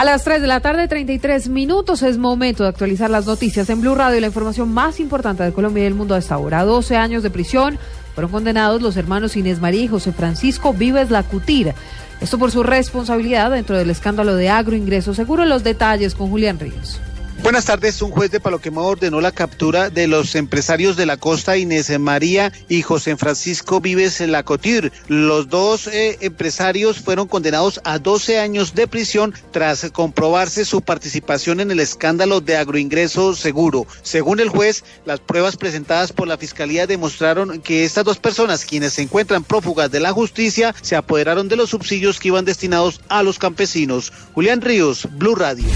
A las 3 de la tarde, 33 minutos, es momento de actualizar las noticias en Blue Radio la información más importante de Colombia y del mundo a esta hora. 12 años de prisión fueron condenados los hermanos Inés María y José Francisco Vives Lacutir. Esto por su responsabilidad dentro del escándalo de agroingreso. Seguro los detalles con Julián Ríos. Buenas tardes. Un juez de Paloquemao ordenó la captura de los empresarios de la costa Inés María y José Francisco Vives Lacotir. Los dos eh, empresarios fueron condenados a 12 años de prisión tras comprobarse su participación en el escándalo de agroingreso seguro. Según el juez, las pruebas presentadas por la fiscalía demostraron que estas dos personas, quienes se encuentran prófugas de la justicia, se apoderaron de los subsidios que iban destinados a los campesinos. Julián Ríos, Blue Radio.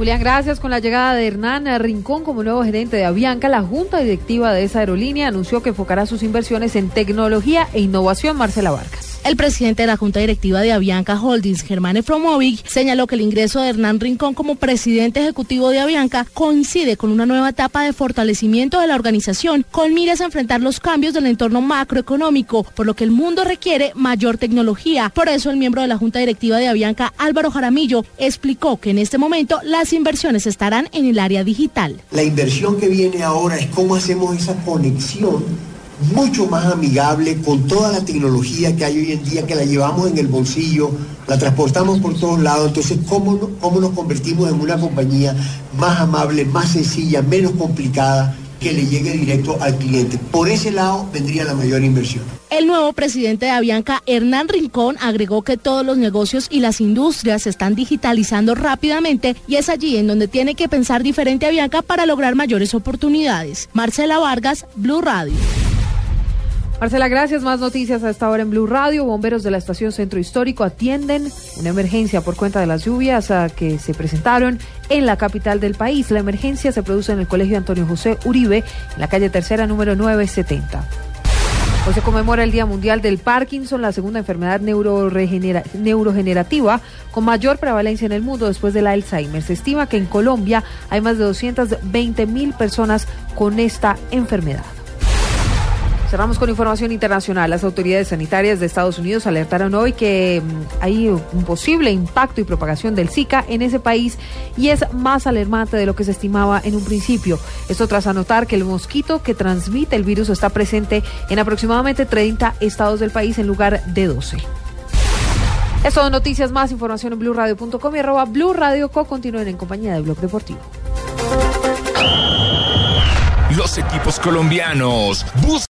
Julián, gracias. Con la llegada de Hernán Rincón como nuevo gerente de Avianca, la junta directiva de esa aerolínea anunció que enfocará sus inversiones en tecnología e innovación. Marcela Vargas. El presidente de la Junta Directiva de Avianca Holdings, Germán Efromovic, señaló que el ingreso de Hernán Rincón como presidente ejecutivo de Avianca coincide con una nueva etapa de fortalecimiento de la organización, con miras a enfrentar los cambios del entorno macroeconómico, por lo que el mundo requiere mayor tecnología. Por eso el miembro de la Junta Directiva de Avianca, Álvaro Jaramillo, explicó que en este momento las inversiones estarán en el área digital. La inversión que viene ahora es cómo hacemos esa conexión mucho más amigable con toda la tecnología que hay hoy en día, que la llevamos en el bolsillo, la transportamos por todos lados. Entonces, ¿cómo, cómo nos convertimos en una compañía más amable, más sencilla, menos complicada? que le llegue directo al cliente. Por ese lado vendría la mayor inversión. El nuevo presidente de Avianca, Hernán Rincón, agregó que todos los negocios y las industrias se están digitalizando rápidamente y es allí en donde tiene que pensar diferente Avianca para lograr mayores oportunidades. Marcela Vargas, Blue Radio. Marcela, gracias. Más noticias a esta hora en Blue Radio. Bomberos de la estación Centro Histórico atienden una emergencia por cuenta de las lluvias ah, que se presentaron en la capital del país. La emergencia se produce en el Colegio Antonio José Uribe, en la calle Tercera, número 970. Hoy se conmemora el Día Mundial del Parkinson, la segunda enfermedad neurogenerativa con mayor prevalencia en el mundo después del Alzheimer. Se estima que en Colombia hay más de 220 mil personas con esta enfermedad. Cerramos con información internacional. Las autoridades sanitarias de Estados Unidos alertaron hoy que mm, hay un posible impacto y propagación del Zika en ese país y es más alarmante de lo que se estimaba en un principio. Esto tras anotar que el mosquito que transmite el virus está presente en aproximadamente 30 estados del país en lugar de 12. Eso son noticias más, información en blueradio.com y arroba Blue Co. Continúen en compañía de Blog Deportivo. Los equipos colombianos buscan